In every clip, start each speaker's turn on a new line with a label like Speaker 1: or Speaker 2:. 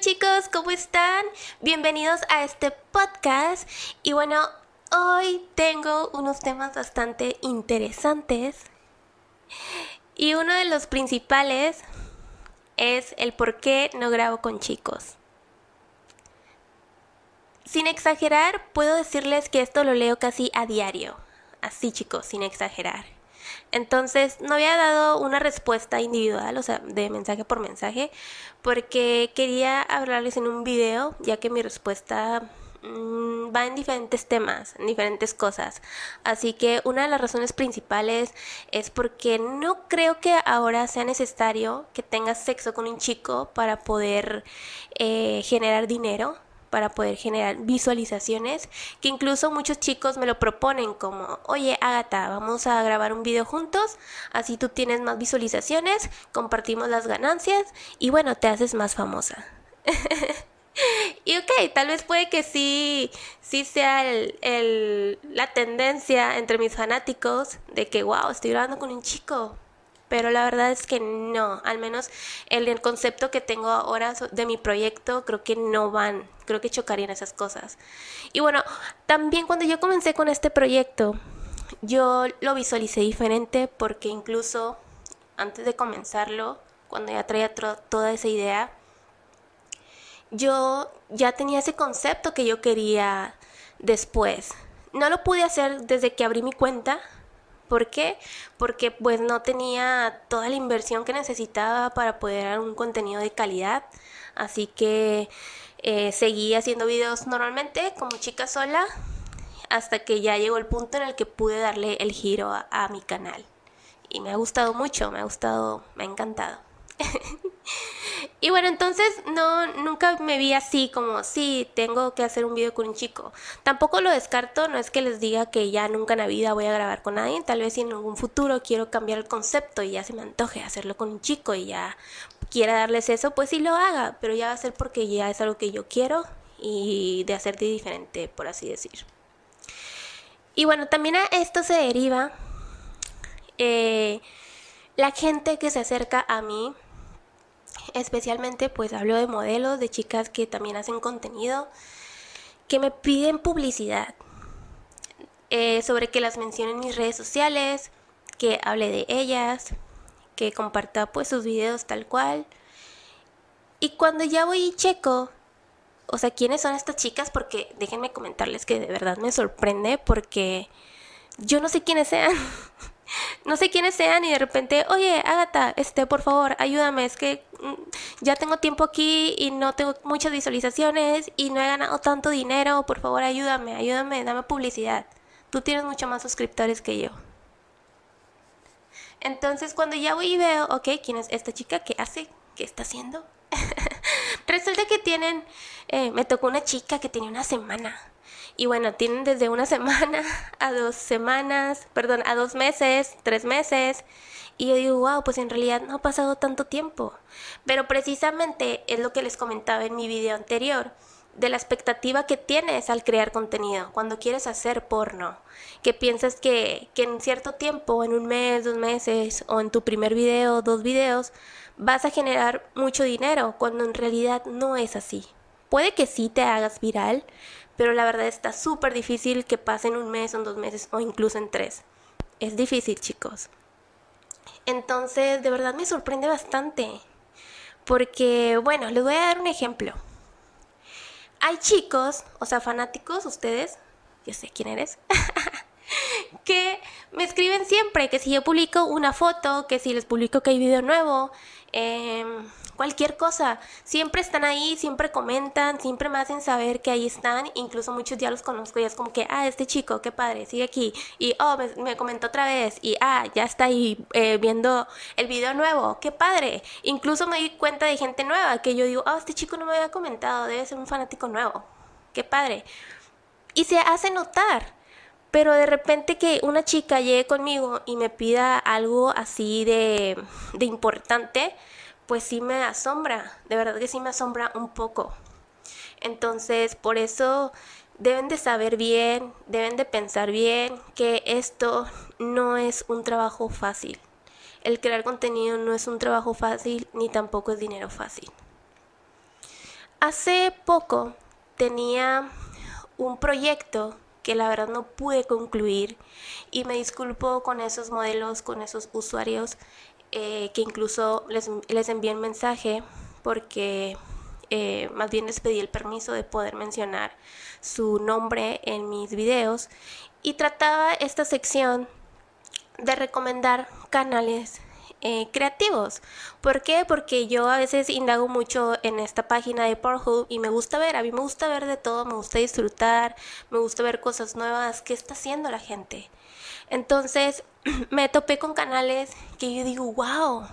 Speaker 1: chicos, ¿cómo están? Bienvenidos a este podcast. Y bueno, hoy tengo unos temas bastante interesantes. Y uno de los principales es el por qué no grabo con chicos. Sin exagerar, puedo decirles que esto lo leo casi a diario. Así chicos, sin exagerar. Entonces no había dado una respuesta individual, o sea, de mensaje por mensaje, porque quería hablarles en un video, ya que mi respuesta mm, va en diferentes temas, en diferentes cosas. Así que una de las razones principales es porque no creo que ahora sea necesario que tengas sexo con un chico para poder eh, generar dinero para poder generar visualizaciones, que incluso muchos chicos me lo proponen como, oye Agatha, vamos a grabar un video juntos, así tú tienes más visualizaciones, compartimos las ganancias y bueno, te haces más famosa. y ok, tal vez puede que sí, sí sea el, la tendencia entre mis fanáticos de que, wow, estoy grabando con un chico, pero la verdad es que no, al menos el, el, concepto que tengo ahora de mi proyecto creo que no van, creo que chocarían esas cosas. Y bueno, también cuando yo comencé con este proyecto, yo lo visualicé diferente porque incluso antes de comenzarlo, cuando ya traía toda esa idea, yo ya tenía ese concepto que yo quería después. No lo pude hacer desde que abrí mi cuenta, ¿Por qué? Porque pues no tenía toda la inversión que necesitaba para poder dar un contenido de calidad. Así que eh, seguí haciendo videos normalmente como chica sola hasta que ya llegó el punto en el que pude darle el giro a mi canal. Y me ha gustado mucho, me ha gustado, me ha encantado. Y bueno, entonces no, nunca me vi así como, sí, tengo que hacer un video con un chico. Tampoco lo descarto, no es que les diga que ya nunca en la vida voy a grabar con nadie, tal vez en algún futuro quiero cambiar el concepto y ya se me antoje hacerlo con un chico y ya quiera darles eso, pues sí lo haga, pero ya va a ser porque ya es algo que yo quiero y de hacerte diferente, por así decir. Y bueno, también a esto se deriva eh, la gente que se acerca a mí especialmente pues hablo de modelos, de chicas que también hacen contenido, que me piden publicidad, eh, sobre que las mencione en mis redes sociales, que hable de ellas, que comparta pues sus videos tal cual. Y cuando ya voy y checo, o sea, quiénes son estas chicas, porque déjenme comentarles que de verdad me sorprende porque yo no sé quiénes sean. no sé quiénes sean y de repente, oye, Agatha, este, por favor, ayúdame, es que ya tengo tiempo aquí y no tengo muchas visualizaciones y no he ganado tanto dinero, por favor, ayúdame, ayúdame, dame publicidad. Tú tienes mucho más suscriptores que yo. Entonces, cuando ya voy y veo, ok, ¿quién es esta chica? ¿Qué hace? ¿Qué está haciendo? Resulta que tienen, eh, me tocó una chica que tenía una semana y bueno, tienen desde una semana a dos semanas, perdón, a dos meses, tres meses. Y yo digo, wow, pues en realidad no ha pasado tanto tiempo. Pero precisamente es lo que les comentaba en mi video anterior, de la expectativa que tienes al crear contenido, cuando quieres hacer porno, que piensas que, que en cierto tiempo, en un mes, dos meses, o en tu primer video, dos videos, vas a generar mucho dinero, cuando en realidad no es así. Puede que sí te hagas viral, pero la verdad está súper difícil que pasen un mes o dos meses o incluso en tres. Es difícil, chicos. Entonces, de verdad me sorprende bastante. Porque, bueno, les voy a dar un ejemplo. Hay chicos, o sea, fanáticos, ustedes, yo sé quién eres, que me escriben siempre que si yo publico una foto, que si les publico que hay video nuevo, eh, cualquier cosa. Siempre están ahí, siempre comentan, siempre me hacen saber que ahí están. Incluso muchos ya los conozco y es como que, ah, este chico, qué padre, sigue aquí. Y, oh, me, comentó otra vez. Y, ah, ya está ahí eh, viendo el video nuevo, qué padre. Incluso me di cuenta de gente nueva que yo digo, oh, este chico no me había comentado, debe ser un fanático nuevo. Qué padre. Y se hace notar. Pero de repente que una chica llegue conmigo y me pida algo así de, de importante, pues sí me asombra, de verdad que sí me asombra un poco. Entonces, por eso deben de saber bien, deben de pensar bien que esto no es un trabajo fácil. El crear contenido no es un trabajo fácil ni tampoco es dinero fácil. Hace poco tenía un proyecto que la verdad no pude concluir y me disculpo con esos modelos, con esos usuarios eh, que incluso les, les envié un mensaje porque eh, más bien les pedí el permiso de poder mencionar su nombre en mis videos y trataba esta sección de recomendar canales eh, creativos. ¿Por qué? Porque yo a veces indago mucho en esta página de Pornhub y me gusta ver, a mí me gusta ver de todo, me gusta disfrutar, me gusta ver cosas nuevas, qué está haciendo la gente. Entonces me topé con canales que yo digo, wow,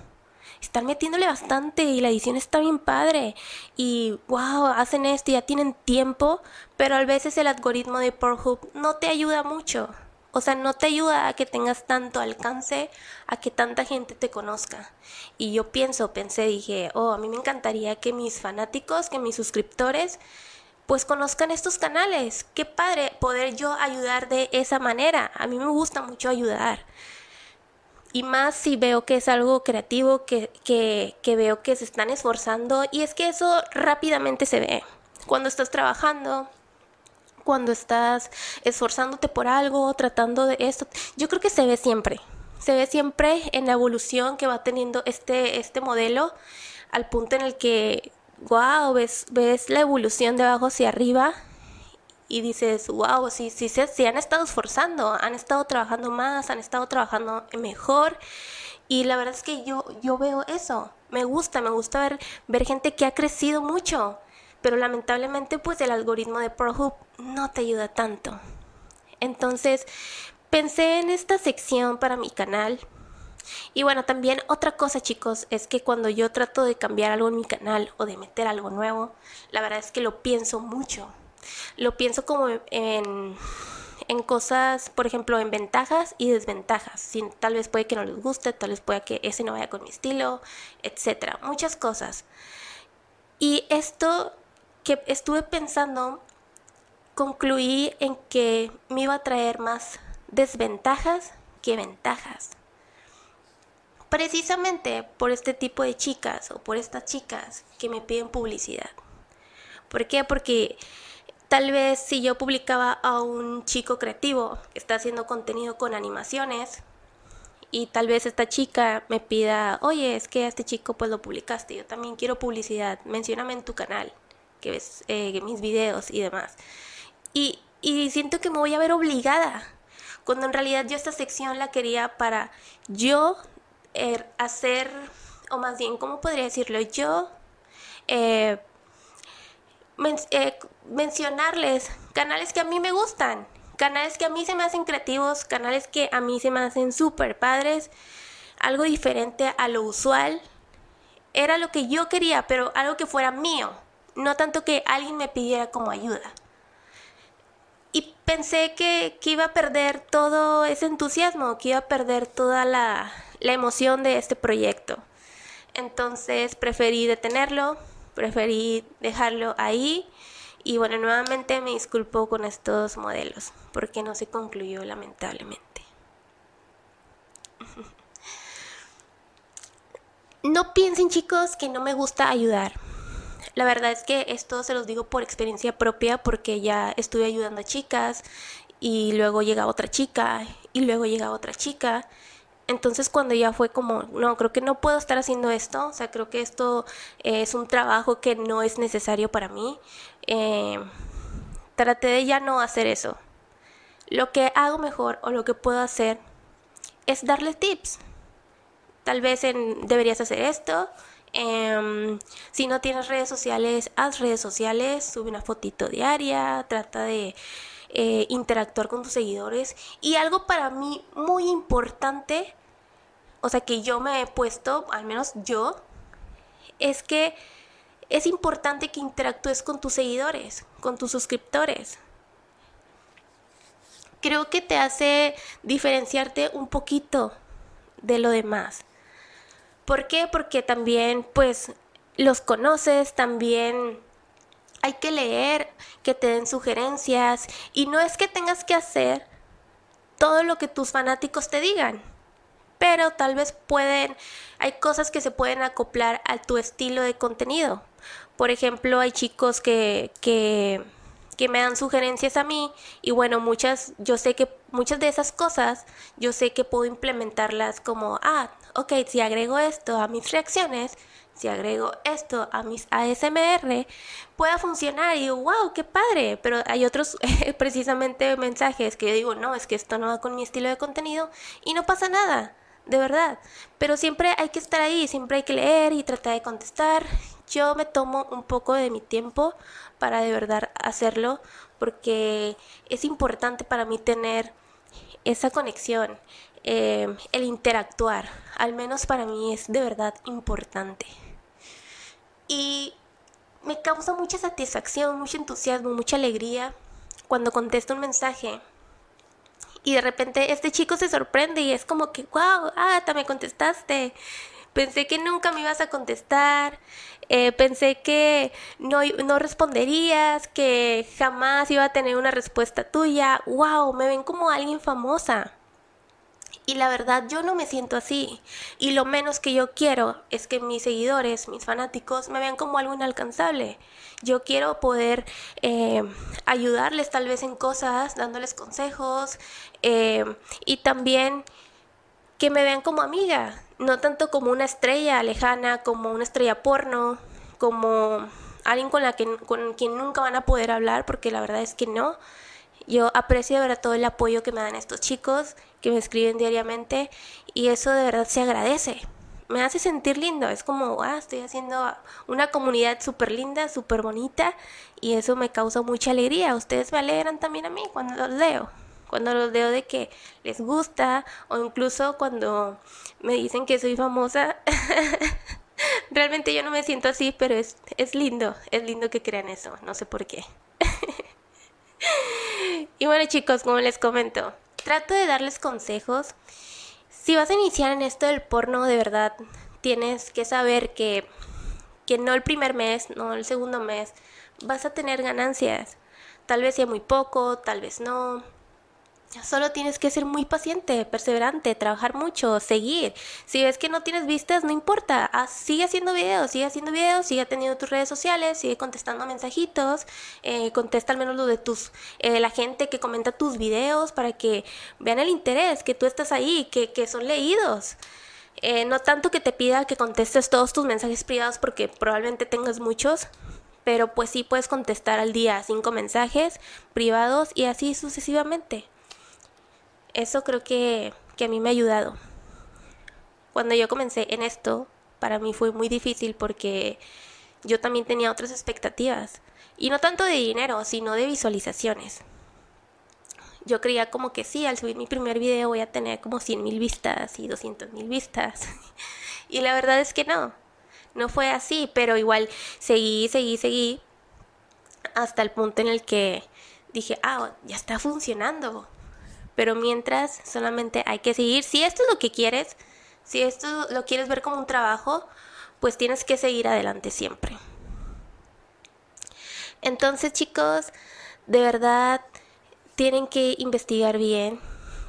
Speaker 1: están metiéndole bastante y la edición está bien padre. Y wow, hacen esto ya tienen tiempo, pero a veces el algoritmo de Pornhub no te ayuda mucho. O sea, no te ayuda a que tengas tanto alcance, a que tanta gente te conozca. Y yo pienso, pensé, dije, oh, a mí me encantaría que mis fanáticos, que mis suscriptores, pues conozcan estos canales. Qué padre poder yo ayudar de esa manera. A mí me gusta mucho ayudar y más si veo que es algo creativo, que, que, veo que se están esforzando y es que eso rápidamente se ve. Cuando estás trabajando, cuando estás esforzándote por algo, tratando de esto, yo creo que se ve siempre. Se ve siempre en la evolución que va teniendo este, este modelo al punto en el que, wow, ves, ves la evolución de abajo hacia arriba y dices, wow, sí, sí, sí, han estado esforzando, han estado trabajando más, han estado trabajando mejor. Y la verdad es que yo, yo veo eso, me gusta, me gusta ver, ver gente que ha crecido mucho, pero lamentablemente pues el algoritmo de ProHub no te ayuda tanto. Entonces pensé en esta sección para mi canal. Y bueno, también otra cosa chicos es que cuando yo trato de cambiar algo en mi canal o de meter algo nuevo, la verdad es que lo pienso mucho lo pienso como en, en cosas, por ejemplo, en ventajas y desventajas. tal vez puede que no les guste, tal vez pueda que ese no vaya con mi estilo, etcétera. Muchas cosas. Y esto que estuve pensando, concluí en que me iba a traer más desventajas que ventajas. Precisamente por este tipo de chicas o por estas chicas que me piden publicidad. ¿Por qué? Porque Tal vez si yo publicaba a un chico creativo que está haciendo contenido con animaciones y tal vez esta chica me pida, oye, es que a este chico pues lo publicaste, yo también quiero publicidad, mencióname en tu canal, que ves eh, mis videos y demás. Y, y siento que me voy a ver obligada, cuando en realidad yo esta sección la quería para yo er, hacer, o más bien, ¿cómo podría decirlo? Yo... Eh, eh, mencionarles canales que a mí me gustan, canales que a mí se me hacen creativos, canales que a mí se me hacen súper padres, algo diferente a lo usual. Era lo que yo quería, pero algo que fuera mío, no tanto que alguien me pidiera como ayuda. Y pensé que, iba a perder todo ese entusiasmo, que iba a perder toda la, la emoción de este proyecto. Entonces preferí detenerlo, preferí dejarlo ahí y bueno, nuevamente me disculpo con estos modelos porque no se concluyó lamentablemente. No piensen chicos que no me gusta ayudar. La verdad es que esto se los digo por experiencia propia porque ya estuve ayudando a chicas y luego llega otra chica y luego llega otra chica entonces cuando ya fue como, no, creo que no puedo estar haciendo esto, o sea, creo que esto es un trabajo que no es necesario para mí, eh, traté de ya no hacer eso. Lo que hago mejor o lo que puedo hacer es darle tips. Tal vez deberías hacer esto. Em, si no tienes redes sociales, haz redes sociales, sube una fotito diaria, trata de eh, interactuar con tus seguidores. Y algo para mí muy importante, o sea, que yo me he puesto, al menos yo, es que es importante que interactúes con tus seguidores, con tus suscriptores. Creo que te hace diferenciarte un poquito de lo demás. ¿Por qué? Porque también pues los conoces, también hay que leer, que te den sugerencias y no es que tengas que hacer todo lo que tus fanáticos te digan, pero tal vez pueden, hay cosas que se pueden acoplar a tu estilo de contenido. Por ejemplo, hay chicos que, que, que me dan sugerencias a mí y bueno, muchas, yo sé que muchas de esas cosas, yo sé que puedo implementarlas como, ah, ok, si agrego esto a mis reacciones, si agrego esto a mis ASMR, pueda funcionar y digo, wow, qué padre. Pero hay otros precisamente mensajes que yo digo, no, es que esto no va con mi estilo de contenido y no pasa nada, de verdad. Pero siempre hay que estar ahí, siempre hay que leer y tratar de contestar. Yo me tomo un poco de mi tiempo para de verdad hacerlo porque es importante para mí tener esa conexión, eh, el interactuar, al menos para mí es de verdad importante. Y me causa mucha satisfacción, mucho entusiasmo, mucha alegría cuando contesto un mensaje y de repente este chico se sorprende y es como que, wow, Ata, me contestaste. Pensé que nunca me ibas a contestar, eh, pensé que no, no responderías, que jamás iba a tener una respuesta tuya. ¡Wow! Me ven como alguien famosa. Y la verdad yo no me siento así. Y lo menos que yo quiero es que mis seguidores, mis fanáticos, me vean como algo inalcanzable. Yo quiero poder eh, ayudarles tal vez en cosas, dándoles consejos. Eh, y también que me vean como amiga. No tanto como una estrella lejana, como una estrella porno, como alguien con, la que, con quien nunca van a poder hablar, porque la verdad es que no. Yo aprecio de verdad todo el apoyo que me dan estos chicos, que me escriben diariamente, y eso de verdad se agradece. Me hace sentir lindo, es como, ah, estoy haciendo una comunidad súper linda, súper bonita, y eso me causa mucha alegría. Ustedes me alegran también a mí cuando los leo, cuando los leo de que les gusta, o incluso cuando me dicen que soy famosa. Realmente yo no me siento así, pero es, es lindo, es lindo que crean eso, no sé por qué. Y bueno chicos, como les comento, trato de darles consejos. Si vas a iniciar en esto del porno, de verdad, tienes que saber que, que no el primer mes, no el segundo mes, vas a tener ganancias. Tal vez sea muy poco, tal vez no. Solo tienes que ser muy paciente, perseverante, trabajar mucho, seguir. Si ves que no tienes vistas, no importa. sigue haciendo videos, sigue haciendo videos, sigue teniendo tus redes sociales, sigue contestando mensajitos, eh, contesta al menos lo de tus, eh, la gente que comenta tus videos para que vean el interés, que tú estás ahí, que, que son leídos. Eh, no tanto que te pida que contestes todos tus mensajes privados porque probablemente tengas muchos, pero pues sí puedes contestar al día cinco mensajes privados y así sucesivamente eso creo que, a mí me ha ayudado. Cuando yo comencé en esto, para mí fue muy difícil porque yo también tenía otras expectativas. Y no tanto de dinero, sino de visualizaciones. Yo creía como que sí, al subir mi primer video voy a tener como 100 mil vistas y 200 mil vistas. y la verdad es que no. No fue así, pero igual seguí, seguí, seguí. Hasta el punto en el que dije, ah, ya está funcionando. Pero mientras, solamente hay que seguir. Si esto es lo que quieres, si esto lo quieres ver como un trabajo, pues tienes que seguir adelante siempre. Entonces, chicos, de verdad tienen que investigar bien,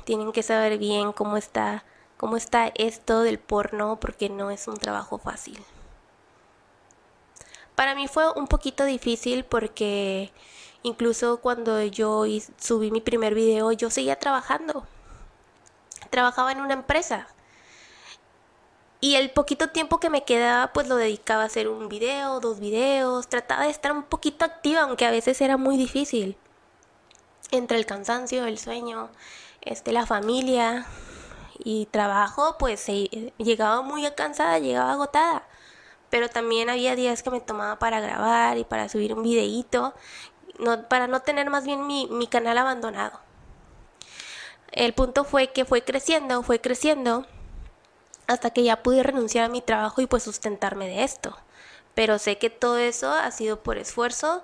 Speaker 1: tienen que saber bien cómo está cómo está esto del porno porque no es un trabajo fácil. Para mí fue un poquito difícil porque Incluso cuando yo subí mi primer video, yo seguía trabajando. Trabajaba en una empresa. Y el poquito tiempo que me quedaba, pues lo dedicaba a hacer un video, dos videos. Trataba de estar un poquito activa, aunque a veces era muy difícil. Entre el cansancio, el sueño, este, la familia y trabajo, pues llegaba muy cansada, llegaba agotada pero también había días que me tomaba para grabar y para subir un videíto para no tener más bien mi, mi canal abandonado. El punto fue que fue creciendo, fue creciendo, hasta que ya pude renunciar a mi trabajo y pues sustentarme de esto. Pero sé que todo eso ha sido por esfuerzo,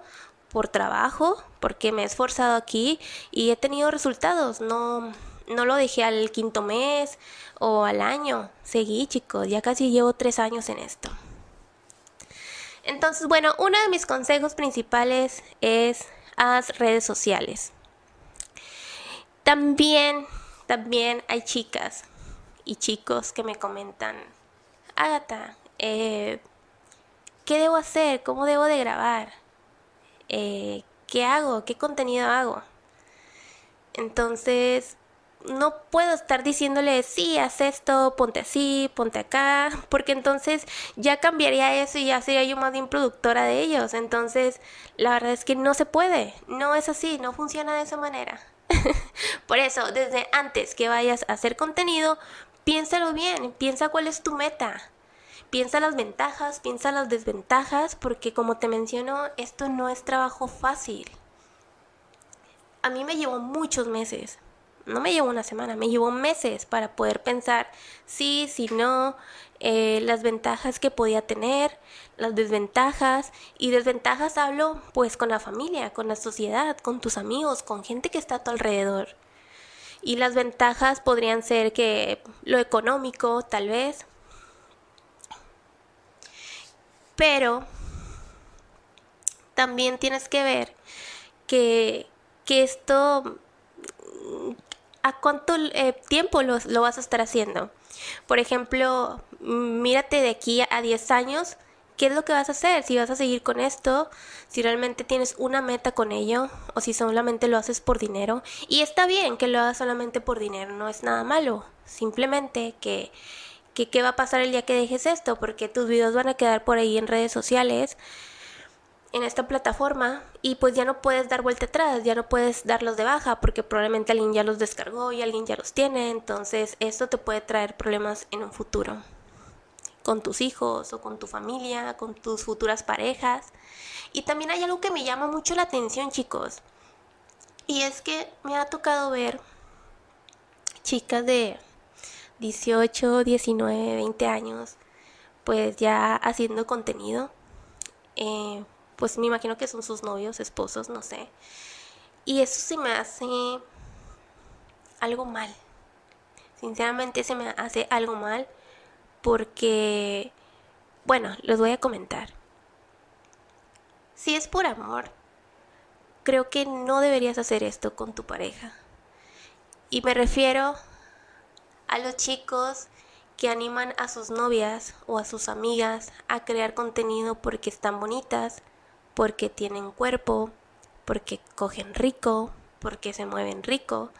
Speaker 1: por trabajo, porque me he esforzado aquí y he tenido resultados. No, no lo dejé al quinto mes o al año. Seguí, chicos, ya casi llevo tres años en esto. Entonces, bueno, uno de mis consejos principales es haz redes sociales. También, también hay chicas y chicos que me comentan, Agatha, eh, ¿qué debo hacer? ¿Cómo debo de grabar? Eh, ¿Qué hago? ¿Qué contenido hago? Entonces, no puedo estar diciéndole, sí, haz esto, ponte así, ponte acá, porque entonces ya cambiaría eso y ya sería yo más bien productora de ellos. Entonces, la verdad es que no se puede, no es así, no funciona de esa manera. Por eso, desde antes que vayas a hacer contenido, piénsalo bien, piensa cuál es tu meta. Piensa las ventajas, piensa las desventajas, porque como te menciono, esto no es trabajo fácil. A mí me llevó muchos meses, no me llevó una semana, me llevó meses para poder pensar sí, si no, eh, las ventajas que podía tener, las desventajas. Y desventajas hablo pues con la familia, con la sociedad, con tus amigos, con gente que está a tu alrededor. Y las ventajas podrían ser que lo económico, tal vez. Pero también tienes que ver que, que esto a cuánto eh, tiempo lo, vas a estar haciendo. Por ejemplo, mírate de aquí a 10 años, ¿qué es lo que vas a hacer? Si vas a seguir con esto, si realmente tienes una meta con ello, o si solamente lo haces por dinero. Y está bien que lo hagas solamente por dinero, no es nada malo. Simplemente que, que qué va a pasar el día que dejes esto, porque tus videos van a quedar por ahí en redes sociales en esta plataforma y pues ya no puedes dar vuelta atrás, ya no puedes darlos de baja porque probablemente alguien ya los descargó y alguien ya los tiene, entonces esto te puede traer problemas en un futuro con tus hijos o con tu familia, con tus futuras parejas. Y también hay algo que me llama mucho la atención, chicos. Y es que me ha tocado ver chicas de 18, 19, 20 años, pues ya haciendo contenido. Eh, pues me imagino que son sus novios, esposos, no sé. Y eso se me hace algo mal. Sinceramente se me hace algo mal porque, bueno, les voy a comentar. Si es por amor, creo que no deberías hacer esto con tu pareja. Y me refiero a los chicos que animan a sus novias o a sus amigas a crear contenido porque están bonitas, porque tienen cuerpo, porque cogen rico, porque se mueven rico.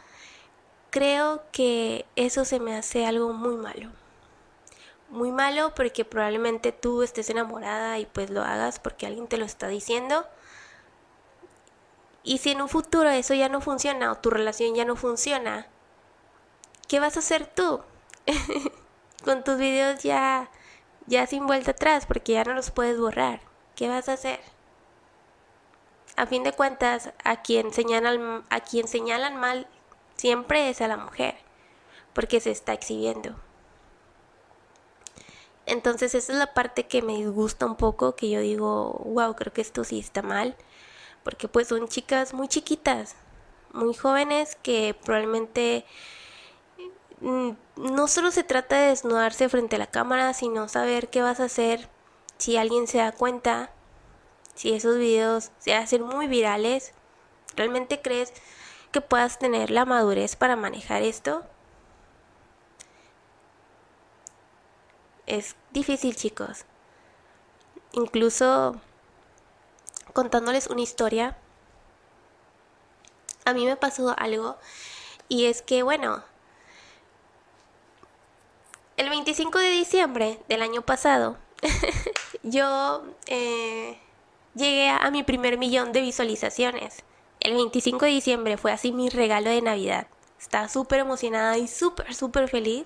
Speaker 1: Creo que eso se me hace algo muy malo. Muy malo porque probablemente tú estés enamorada y pues lo hagas porque alguien te lo está diciendo. Y si en un futuro eso ya no funciona o tu relación ya no funciona, ¿qué vas a hacer tú? Con tus videos ya ya sin vuelta atrás porque ya no los puedes borrar. ¿Qué vas a hacer? A fin de cuentas, a quien señalan, a quien señalan mal siempre es a la mujer, porque se está exhibiendo. Entonces esa es la parte que me disgusta un poco, que yo digo, wow, creo que esto sí está mal, porque pues son chicas muy chiquitas, muy jóvenes que probablemente mm, no solo se trata de desnudarse frente a la cámara, sino saber qué vas a hacer si alguien se da cuenta si esos videos se hacen muy virales, ¿realmente crees que puedas tener la madurez para manejar esto? Es difícil, chicos. Incluso contándoles una historia, a mí me pasó algo y es que, bueno, el 25 de diciembre del año pasado, yo eh, llegué a, mi primer millón de visualizaciones. El 25 de diciembre fue así mi regalo de Navidad. Estaba súper emocionada y súper, súper feliz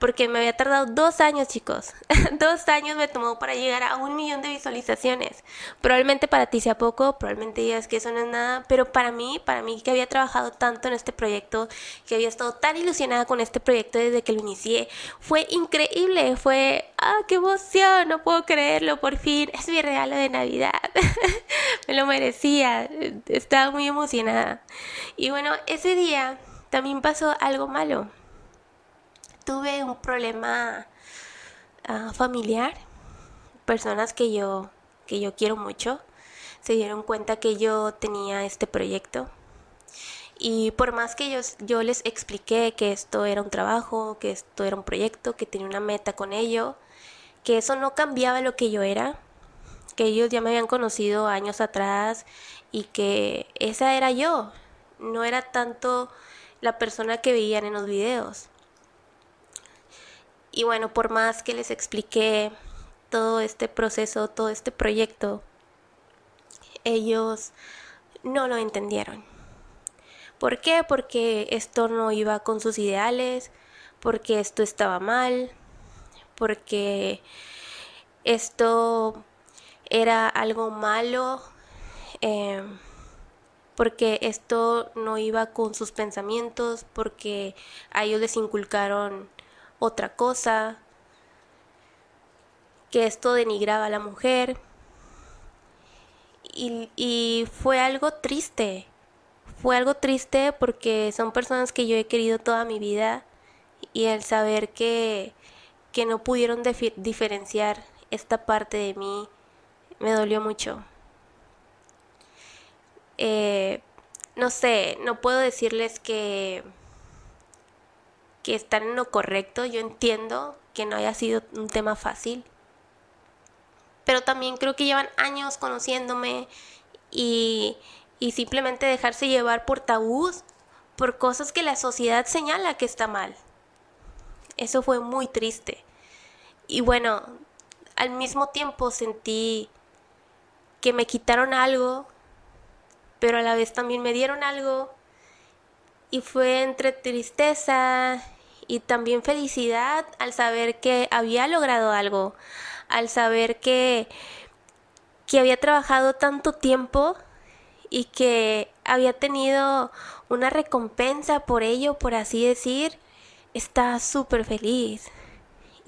Speaker 1: porque me había tardado dos años, chicos. dos años me tomó para llegar a un millón de visualizaciones. Probablemente para ti sea poco, probablemente digas que eso no es nada, pero para mí, para mí que había trabajado tanto en este proyecto, que había estado tan ilusionada con este proyecto desde que lo inicié, fue increíble, fue, ah, qué emoción, no puedo creerlo, por fin, es mi regalo de Navidad. me lo merecía, estaba muy emocionada. Y bueno, ese día también pasó algo malo tuve un problema ah, familiar, personas que yo, que yo quiero mucho, se dieron cuenta que yo tenía este proyecto. Y por más que yo, yo les expliqué que esto era un trabajo, que esto era un proyecto, que tenía una meta con ello, que eso no cambiaba lo que yo era, que ellos ya me habían conocido años atrás y que esa era yo, no era tanto la persona que veían en los videos. Y bueno, por más que les expliqué todo este proceso, todo este proyecto, ellos no lo entendieron. ¿Por qué? Porque esto no iba con sus ideales, porque esto estaba mal, porque esto era algo malo, em, porque esto no iba con sus pensamientos, porque a ellos les inculcaron otra cosa, que esto denigraba a la mujer. Y, fue algo triste, fue algo triste porque son personas que yo he querido toda mi vida y el saber que, que no pudieron diferenciar esta parte de mí me dolió mucho. Eh, no sé, no puedo decirles que, que están en lo correcto. Yo entiendo que no haya sido un tema fácil. Pero también creo que llevan años conociéndome y, y simplemente dejarse llevar por tabús, por cosas que la sociedad señala que está mal. Eso fue muy triste. Y bueno, al mismo tiempo sentí que me quitaron algo, pero a la vez también me dieron algo. Y fue entre tristeza y también felicidad al saber que había logrado algo, al saber que, que había trabajado tanto tiempo y que había tenido una recompensa por ello, por así decir, estaba súper feliz.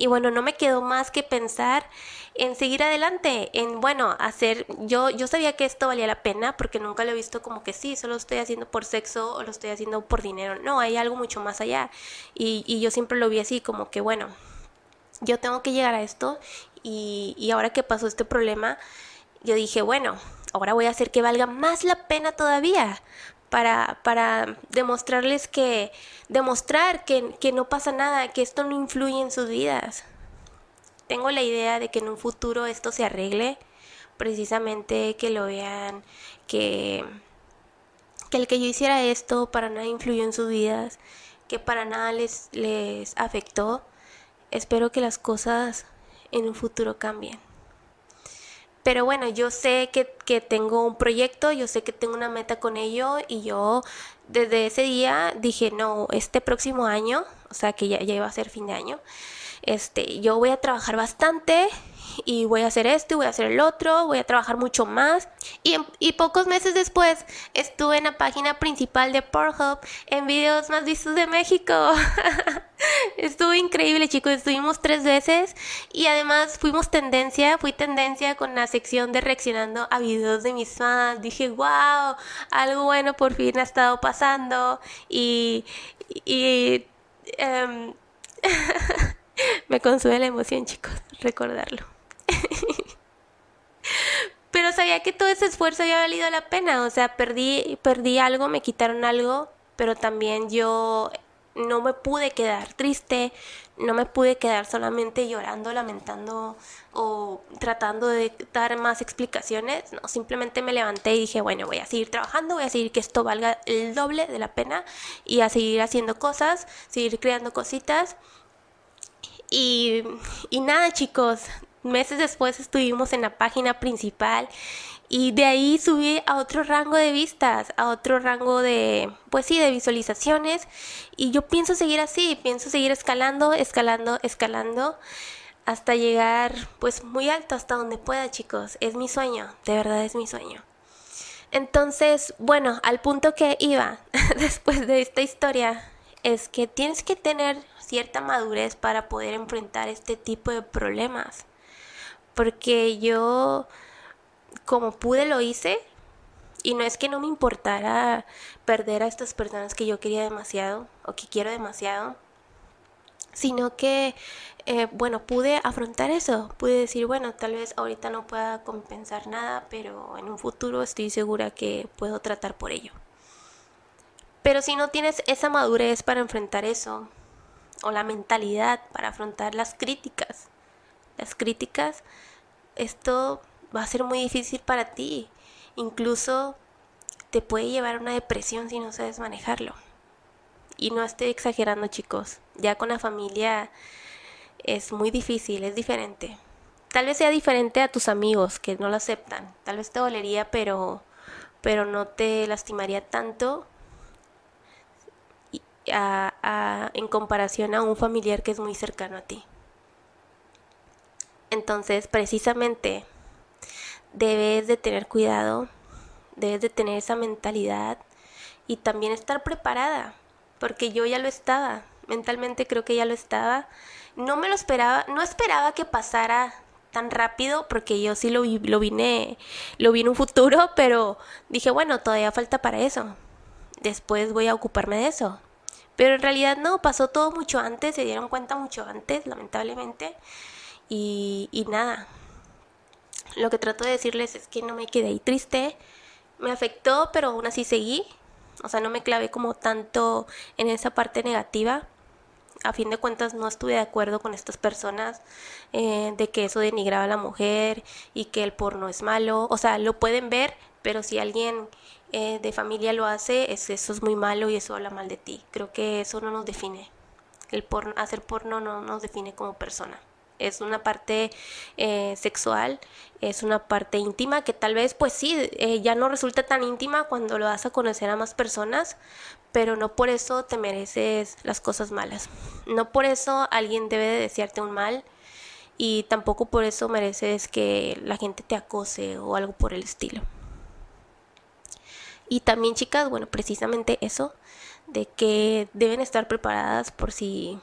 Speaker 1: Y bueno, no me quedó más que pensar en seguir adelante, en bueno, hacer, yo, yo sabía que esto valía la pena porque nunca lo he visto como que sí, solo lo estoy haciendo por sexo o lo estoy haciendo por dinero, no, hay algo mucho más allá. Y, y yo siempre lo vi así como que bueno, yo tengo que llegar a esto y, y ahora que pasó este problema, yo dije, bueno, ahora voy a hacer que valga más la pena todavía. Para, para demostrarles que, demostrar que, que no pasa nada, que esto no influye en sus vidas tengo la idea de que en un futuro esto se arregle, precisamente que lo vean, que, que el que yo hiciera esto para nada influyó en sus vidas, que para nada les, les afectó. Espero que las cosas en un futuro cambien. Pero bueno, yo sé que, que, tengo un proyecto, yo sé que tengo una meta con ello y yo desde ese día dije, no, este próximo año, o sea que ya, ya iba a ser fin de año, este, yo voy a trabajar bastante y voy a hacer esto y voy a hacer el otro, voy a trabajar mucho más. Y, y, pocos meses después estuve en la página principal de Pornhub en videos más vistos de México. Estuvo increíble, chicos. Estuvimos tres veces y además fuimos tendencia, fui tendencia con la sección de reaccionando a videos de mis fans. Dije, wow, algo bueno por fin ha estado pasando y. y em, Me consuela la emoción, chicos, recordarlo. pero sabía que todo ese esfuerzo había valido la pena, o sea, perdí, perdí algo, me quitaron algo, pero también yo no me pude quedar triste, no me pude quedar solamente llorando, lamentando o tratando de dar más explicaciones, no, simplemente me levanté y dije, bueno, voy a seguir trabajando, voy a seguir que esto valga el doble de la pena y a seguir haciendo cosas, seguir creando cositas y, nada chicos, meses después estuvimos en la página principal y de ahí subí a otro rango de vistas, a otro rango de, pues sí, de visualizaciones y yo pienso seguir así, pienso seguir escalando, escalando, escalando hasta llegar pues muy alto hasta donde pueda chicos, es mi sueño, de verdad es mi sueño. Entonces, bueno, al punto que iba después de esta historia es que tienes que tener cierta madurez para poder enfrentar este tipo de problemas. Porque yo, como pude, lo hice. Y no es que no me importara perder a estas personas que yo quería demasiado o que quiero demasiado, sino que, eh, bueno, pude afrontar eso, pude decir, bueno, tal vez ahorita no pueda compensar nada, pero en un futuro estoy segura que puedo tratar por ello. Pero si no tienes esa madurez para enfrentar eso, o la mentalidad para afrontar las críticas. Las críticas, esto va a ser muy difícil para ti. Incluso te puede llevar a una depresión si no sabes manejarlo. Y no estoy exagerando, chicos. Ya con la familia es muy difícil, es diferente. Tal vez sea diferente a tus amigos que no lo aceptan. Tal vez te dolería, pero pero no te lastimaría tanto en comparación a un familiar que es muy cercano a ti. Entonces, precisamente, debes de tener cuidado, debes de tener esa mentalidad y también estar preparada, porque yo ya lo estaba, mentalmente creo que ya lo estaba. No me lo esperaba, no esperaba que pasara tan rápido porque yo sí lo, lo vine, lo vi en un futuro, pero dije, bueno, todavía falta para eso. Después voy a ocuparme de eso. Pero en realidad no, pasó todo mucho antes, se dieron cuenta mucho antes, lamentablemente. Y, nada, lo que trato de decirles es que no me quedé ahí triste, me afectó, pero aún así seguí. O sea, no me clavé como tanto en esa parte negativa a fin de cuentas no estuve de acuerdo con estas personas eh, de que eso denigraba a la mujer y que el porno es malo. O sea, lo pueden ver, pero si alguien eh, de familia lo hace, es, eso es muy malo y eso habla mal de ti. Creo que eso no nos define. El porno, hacer porno no nos define como persona es una parte eh, sexual, es una parte íntima que tal vez pues sí, ya no resulta tan íntima cuando lo vas a conocer a más personas, pero no por eso te mereces las cosas malas. No por eso alguien debe de desearte un mal y tampoco por eso mereces que la gente te acose o algo por el estilo. Y también chicas, bueno, precisamente eso, de que deben estar preparadas por si...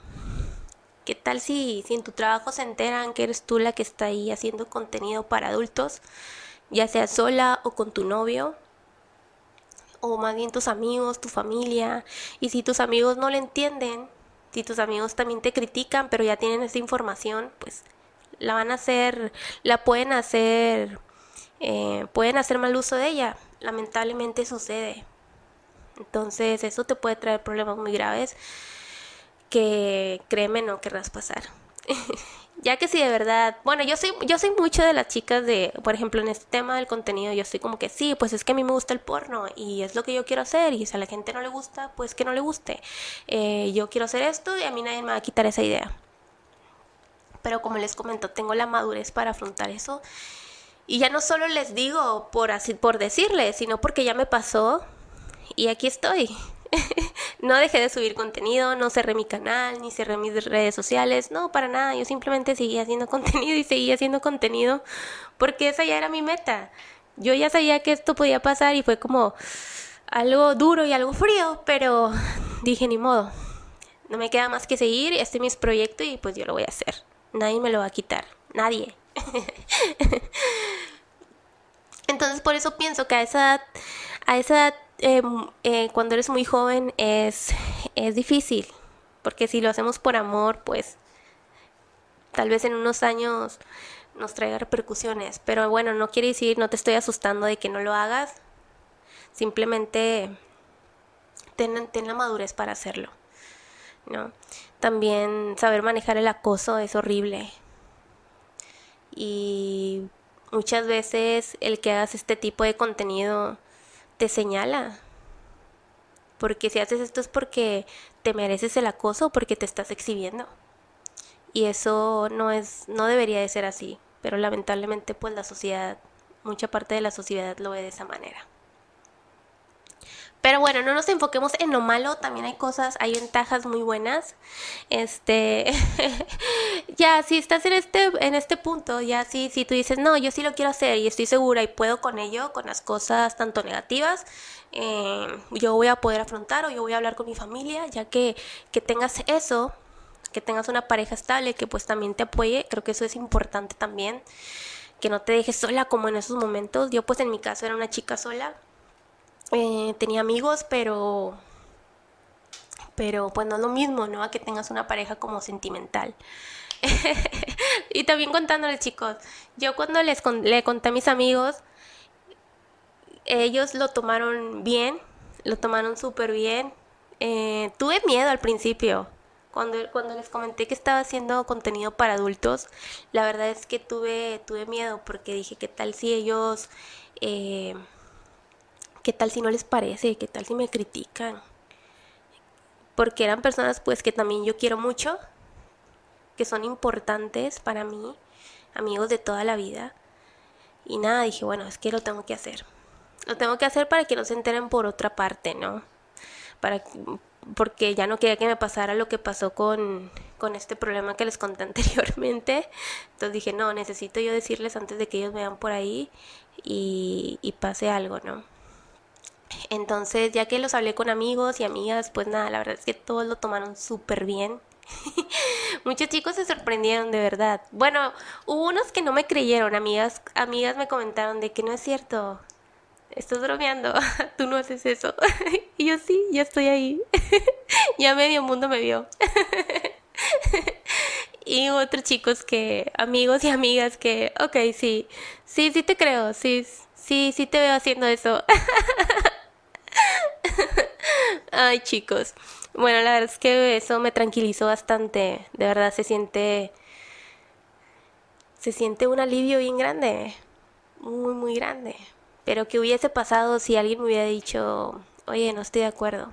Speaker 1: ¿Qué tal si, si en tu trabajo se enteran que eres tú la que está ahí haciendo contenido para adultos, ya sea sola o con tu novio? o más bien tus amigos, tu familia. Y si tus amigos no lo entienden, si tus amigos también te critican, pero ya tienen esa información, pues la van a hacer, la pueden hacer, eh, pueden hacer mal uso de ella. Lamentablemente sucede. Entonces eso te puede traer problemas muy graves que créeme no querrás pasar. ya que si de verdad, bueno, yo soy, yo soy mucho de las chicas de, por ejemplo, en este tema del contenido, yo estoy como que sí, pues es que a mí me gusta el porno y es lo que yo quiero hacer y si a la gente no le gusta, pues que no le guste. Eh, yo quiero hacer esto y a mí nadie me va a quitar esa idea. Pero como les comento, tengo la madurez para afrontar eso. Y ya no solo les digo por así, por decirles, sino porque ya me pasó y aquí estoy. no dejé de subir contenido, no cerré mi canal, ni cerré mis redes sociales, no, para nada, yo simplemente seguí haciendo contenido y seguí haciendo contenido porque esa ya era mi meta. Yo ya sabía que esto podía pasar y fue como algo duro y algo frío, pero dije ni modo, no me queda más que seguir, este es mi proyecto y pues yo lo voy a hacer. Nadie me lo va a quitar, nadie. Entonces por eso pienso que a esa a esa Em, eh, cuando eres muy joven es, es difícil, porque si lo hacemos por amor, pues tal vez en unos años nos traiga repercusiones, pero bueno, no quiere decir, no te estoy asustando de que no lo hagas, simplemente ten, ten la madurez para hacerlo, ¿no? También saber manejar el acoso es horrible y muchas veces el que hagas este tipo de contenido te señala. Porque si haces esto es porque te mereces el acoso o porque te estás exhibiendo. Y eso no es no debería de ser así, pero lamentablemente pues la sociedad, mucha parte de la sociedad lo ve de esa manera. Pero bueno, no nos enfoquemos en lo malo, también hay cosas, hay ventajas muy buenas. Este, ya, si estás en este, en este punto, ya si, si tú dices, no, yo sí lo quiero hacer y estoy segura y puedo con ello, con las cosas tanto negativas, eh, yo voy a poder afrontar o yo voy a hablar con mi familia, ya que, que tengas eso, que tengas una pareja estable, que pues también te apoye, creo que eso es importante también, que no te dejes sola como en esos momentos. Yo pues en mi caso era una chica sola eh, tenía amigos, pero pero pues no es lo mismo, ¿no? A que tengas una pareja como sentimental. y también contándoles, chicos, yo cuando les le conté a mis amigos, ellos lo tomaron bien, lo tomaron súper bien. Eh, tuve miedo al principio, Cuando, cuando les comenté que estaba haciendo contenido para adultos, la verdad es que tuve, tuve miedo porque dije, ¿qué tal si ellos... Eh, ¿Qué tal si no les parece? ¿Qué tal si me critican? Porque eran personas pues que también yo quiero mucho, que son importantes para mí, amigos de toda la vida. Y nada, dije, bueno, es que lo tengo que hacer. Lo tengo que hacer para que no se enteren por otra parte, ¿no? Para, porque ya no quería que me pasara lo que pasó con, con este problema que les conté anteriormente. Entonces dije, no, necesito yo decirles antes de que ellos vean por ahí y, y pase algo, ¿no? Entonces, ya que los hablé con amigos y amigas, pues nada, la verdad es que todos lo tomaron súper bien. Muchos chicos se sorprendieron de verdad. Bueno, hubo unos que no me creyeron, amigas, amigas me comentaron de que no es cierto. Estás bromeando, tú no haces eso. y yo sí, ya estoy ahí. ya medio mundo me vio. y otros chicos que, amigos y amigas que, ok, sí, sí, sí te creo, sí, sí, sí te veo haciendo eso. Ay, chicos. Bueno, la verdad es que eso me tranquilizó bastante. De verdad se siente. Se siente un alivio bien grande. Muy, muy grande. Pero que hubiese pasado si alguien me hubiera dicho, oye, no estoy de acuerdo.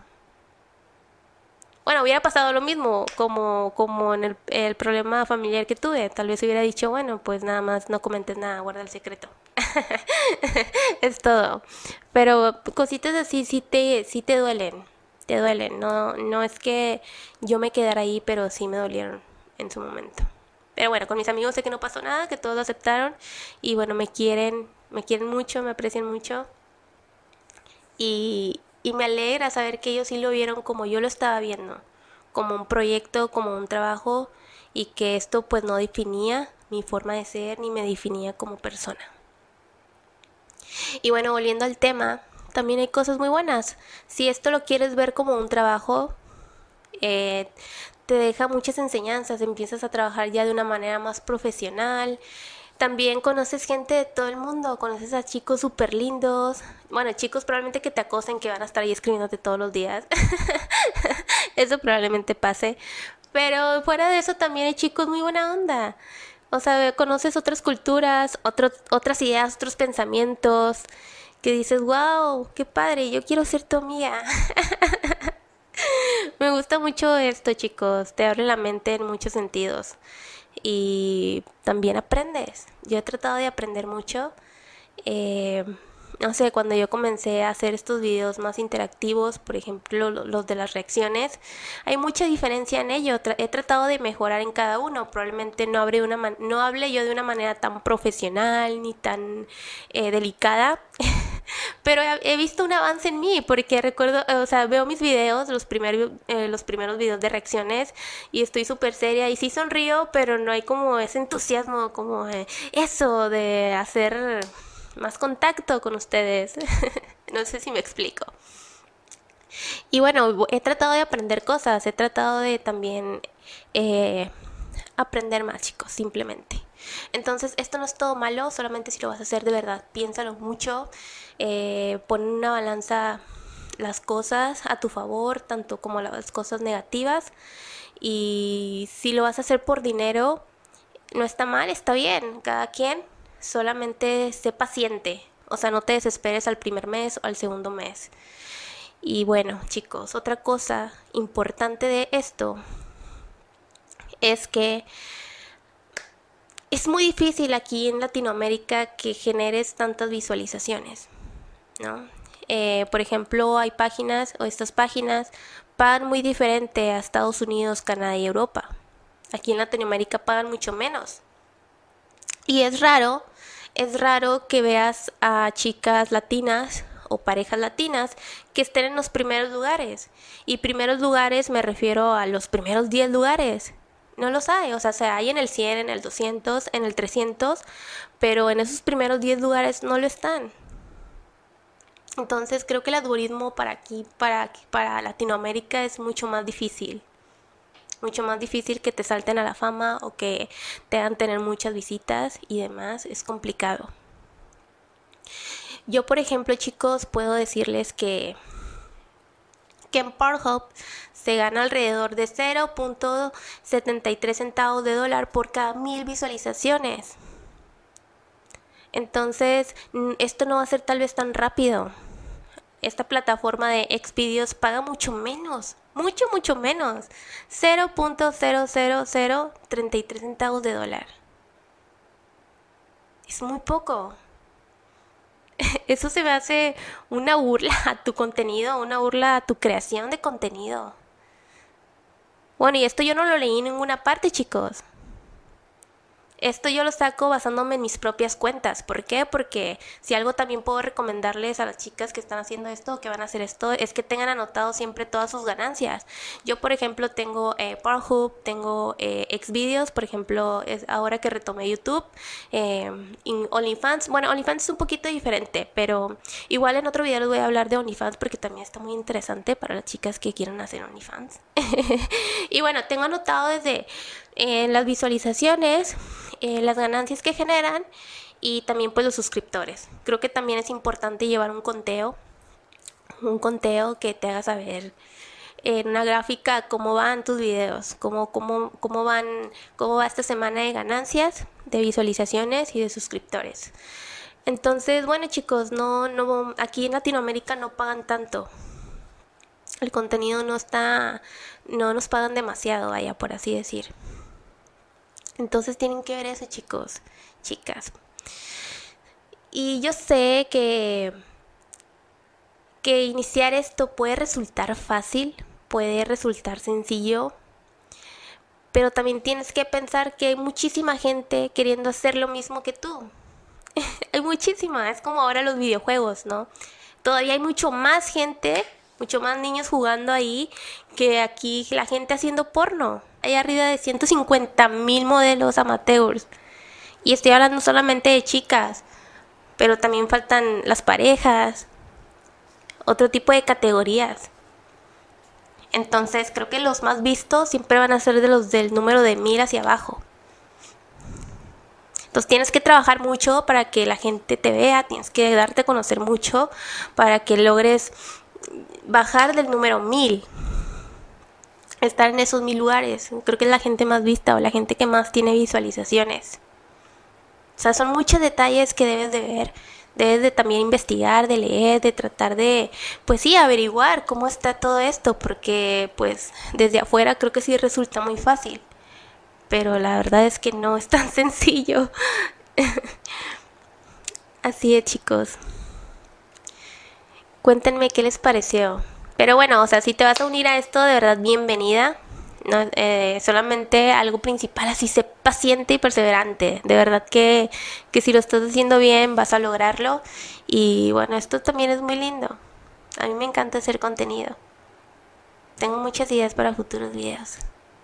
Speaker 1: Bueno, hubiera pasado lo mismo como, como en el, el problema familiar que tuve. Tal vez hubiera dicho, bueno, pues nada más no comentes nada, guarda el secreto. es todo. Pero cositas así sí te, sí te duelen. Te duelen. No, no es que yo me quedara ahí, pero sí me dolieron en su momento. Pero bueno, con mis amigos sé que no pasó nada, que todos lo aceptaron. Y bueno, me quieren, me quieren mucho, me aprecian mucho. Y, y me alegra saber que ellos sí lo vieron como yo lo estaba viendo. Como un proyecto, como un trabajo. Y que esto pues no definía mi forma de ser ni me definía como persona. Y bueno, volviendo al tema, también hay cosas muy buenas. Si esto lo quieres ver como un trabajo, eh, te deja muchas enseñanzas, empiezas a trabajar ya de una manera más profesional. También conoces gente de todo el mundo, conoces a chicos súper lindos, bueno, chicos probablemente que te acosen, que van a estar ahí escribiéndote todos los días. eso probablemente pase. Pero fuera de eso también hay chicos muy buena onda. O sea, conoces otras culturas, otras ideas, otros pensamientos, que dices, wow, qué padre, yo quiero ser tu amiga. Me gusta mucho esto, chicos, te abre la mente en muchos sentidos y también aprendes. Yo he tratado de aprender mucho. Eh, no sé, cuando yo comencé a hacer estos videos más interactivos, por ejemplo, los de las reacciones, hay mucha diferencia en ello. he tratado de mejorar en cada uno. Probablemente no, habré una no hable yo de una manera tan profesional ni tan eh, delicada. pero he, visto un avance en mí porque recuerdo, o sea, veo mis videos, los, primeros eh, los primeros videos de reacciones y estoy súper seria y sí sonrío, pero no hay como ese entusiasmo, como eh, eso de hacer más contacto con ustedes. no sé si me explico. Y bueno, he tratado de aprender cosas, he tratado de también eh, aprender más, chicos, simplemente. Entonces, esto no es todo malo, solamente si lo vas a hacer de verdad, piénsalo mucho, eh, pon una balanza las cosas a tu favor, tanto como las cosas negativas. Y si lo vas a hacer por dinero, no está mal, está bien, cada quien solamente sé paciente, o sea, no te desesperes al primer mes o al segundo mes. Y bueno, chicos, otra cosa importante de esto es que es muy difícil aquí en Latinoamérica que generes tantas visualizaciones, ¿no? Eh, por ejemplo, hay páginas o estas páginas pagan muy diferente a Estados Unidos, Canadá y Europa. Aquí en Latinoamérica pagan mucho menos. Y es raro, es raro que veas a chicas latinas o parejas latinas que estén en los primeros lugares. Y primeros lugares me refiero a los primeros 10 lugares. No los hay, o sea, se hay en el 100, en el 200, en el 300, pero en esos primeros 10 lugares no lo están. Entonces creo que el algoritmo para aquí, para, para Latinoamérica es mucho más difícil mucho más difícil que te salten a la fama o que te hagan tener muchas visitas y demás, es complicado. Yo, por ejemplo, chicos, puedo decirles que, que en Pornhub se gana alrededor de 0.73 centavos de dólar por cada mil visualizaciones. Entonces, esto no va a ser tal vez tan rápido. Esta plataforma de Xvideos paga mucho menos, mucho, mucho menos. 0.00033 centavos de dólar. Es muy poco. Eso se me hace una burla a tu contenido, una burla a tu creación de contenido. Bueno, y esto yo no lo leí en ninguna parte, chicos. Esto yo lo saco basándome en mis propias cuentas. ¿Por qué? Porque si algo también puedo recomendarles a las chicas que están haciendo esto o que van a hacer esto es que tengan anotado siempre todas sus ganancias. Yo, por ejemplo, tengo eh, tengo eh, Xvideos, por ejemplo, ahora que retomé YouTube, eh, OnlyFans. Bueno, OnlyFans es un poquito diferente, pero igual en otro video les voy a hablar de OnlyFans porque también está muy interesante para las chicas que quieren hacer OnlyFans. y bueno, tengo anotado desde eh, las visualizaciones las ganancias que generan y también pues los suscriptores. Creo que también es importante llevar un conteo, un conteo que te haga saber en una gráfica cómo van tus videos, cómo, cómo, cómo, van, cómo va esta semana de ganancias, de visualizaciones y de suscriptores. Entonces, bueno chicos, no, no, aquí en Latinoamérica no pagan tanto. El contenido no está, no nos pagan demasiado, vaya, por así decir. Entonces tienen que ver eso, chicos, chicas. Y yo sé que que iniciar esto puede resultar fácil, puede resultar sencillo, pero también tienes que pensar que hay muchísima gente queriendo hacer lo mismo que tú. hay muchísima, es como ahora los videojuegos, ¿no? Todavía hay mucho más gente, mucho más niños jugando ahí que aquí la gente haciendo porno hay arriba de 150 mil modelos amateurs. Y estoy hablando solamente de chicas, pero también faltan las parejas, otro tipo de categorías. Entonces creo que los más vistos siempre van a ser de los del número de mil hacia abajo. Entonces tienes que trabajar mucho para que la gente te vea, tienes que darte a conocer mucho para que logres bajar del número mil estar en esos mil lugares. Creo que es la gente más vista o la gente que más tiene visualizaciones. O sea, son muchos detalles que debes de ver. Debes de también investigar, de leer, de tratar de, pues sí, averiguar cómo está todo esto, porque pues desde afuera creo que sí resulta muy fácil. Pero la verdad es que no es tan sencillo. Así es, chicos. Cuéntenme qué les pareció. Pero bueno, o sea, si te vas a unir a esto, de verdad, bienvenida. No, eh, solamente algo principal, así sé paciente y perseverante. De verdad que, que si lo estás haciendo bien, vas a lograrlo. Y bueno, esto también es muy lindo. A mí me encanta hacer contenido. Tengo muchas ideas para futuros videos.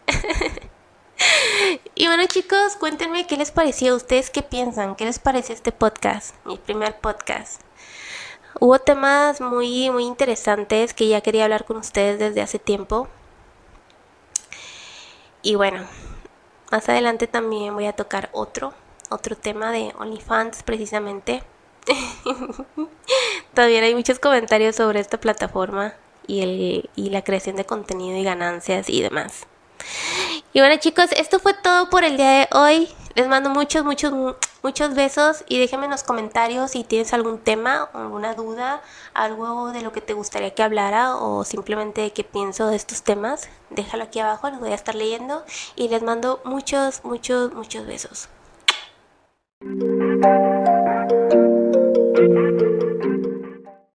Speaker 1: y bueno chicos, cuéntenme qué les pareció, ustedes qué piensan, qué les parece este podcast, mi primer podcast. Hubo temas muy, muy interesantes que ya quería hablar con ustedes desde hace tiempo. Y bueno, más adelante también voy a tocar otro, otro tema de OnlyFans precisamente. Todavía hay muchos comentarios sobre esta plataforma y, el, y la creación de contenido y ganancias y demás. Y bueno chicos, esto fue todo por el día de hoy. Les mando muchos, muchos, muchos besos y déjenme en los comentarios si tienes algún tema, alguna duda, algo de lo que te gustaría que hablara o simplemente qué pienso de estos temas. Déjalo aquí abajo, los voy a estar leyendo y les mando muchos, muchos, muchos besos.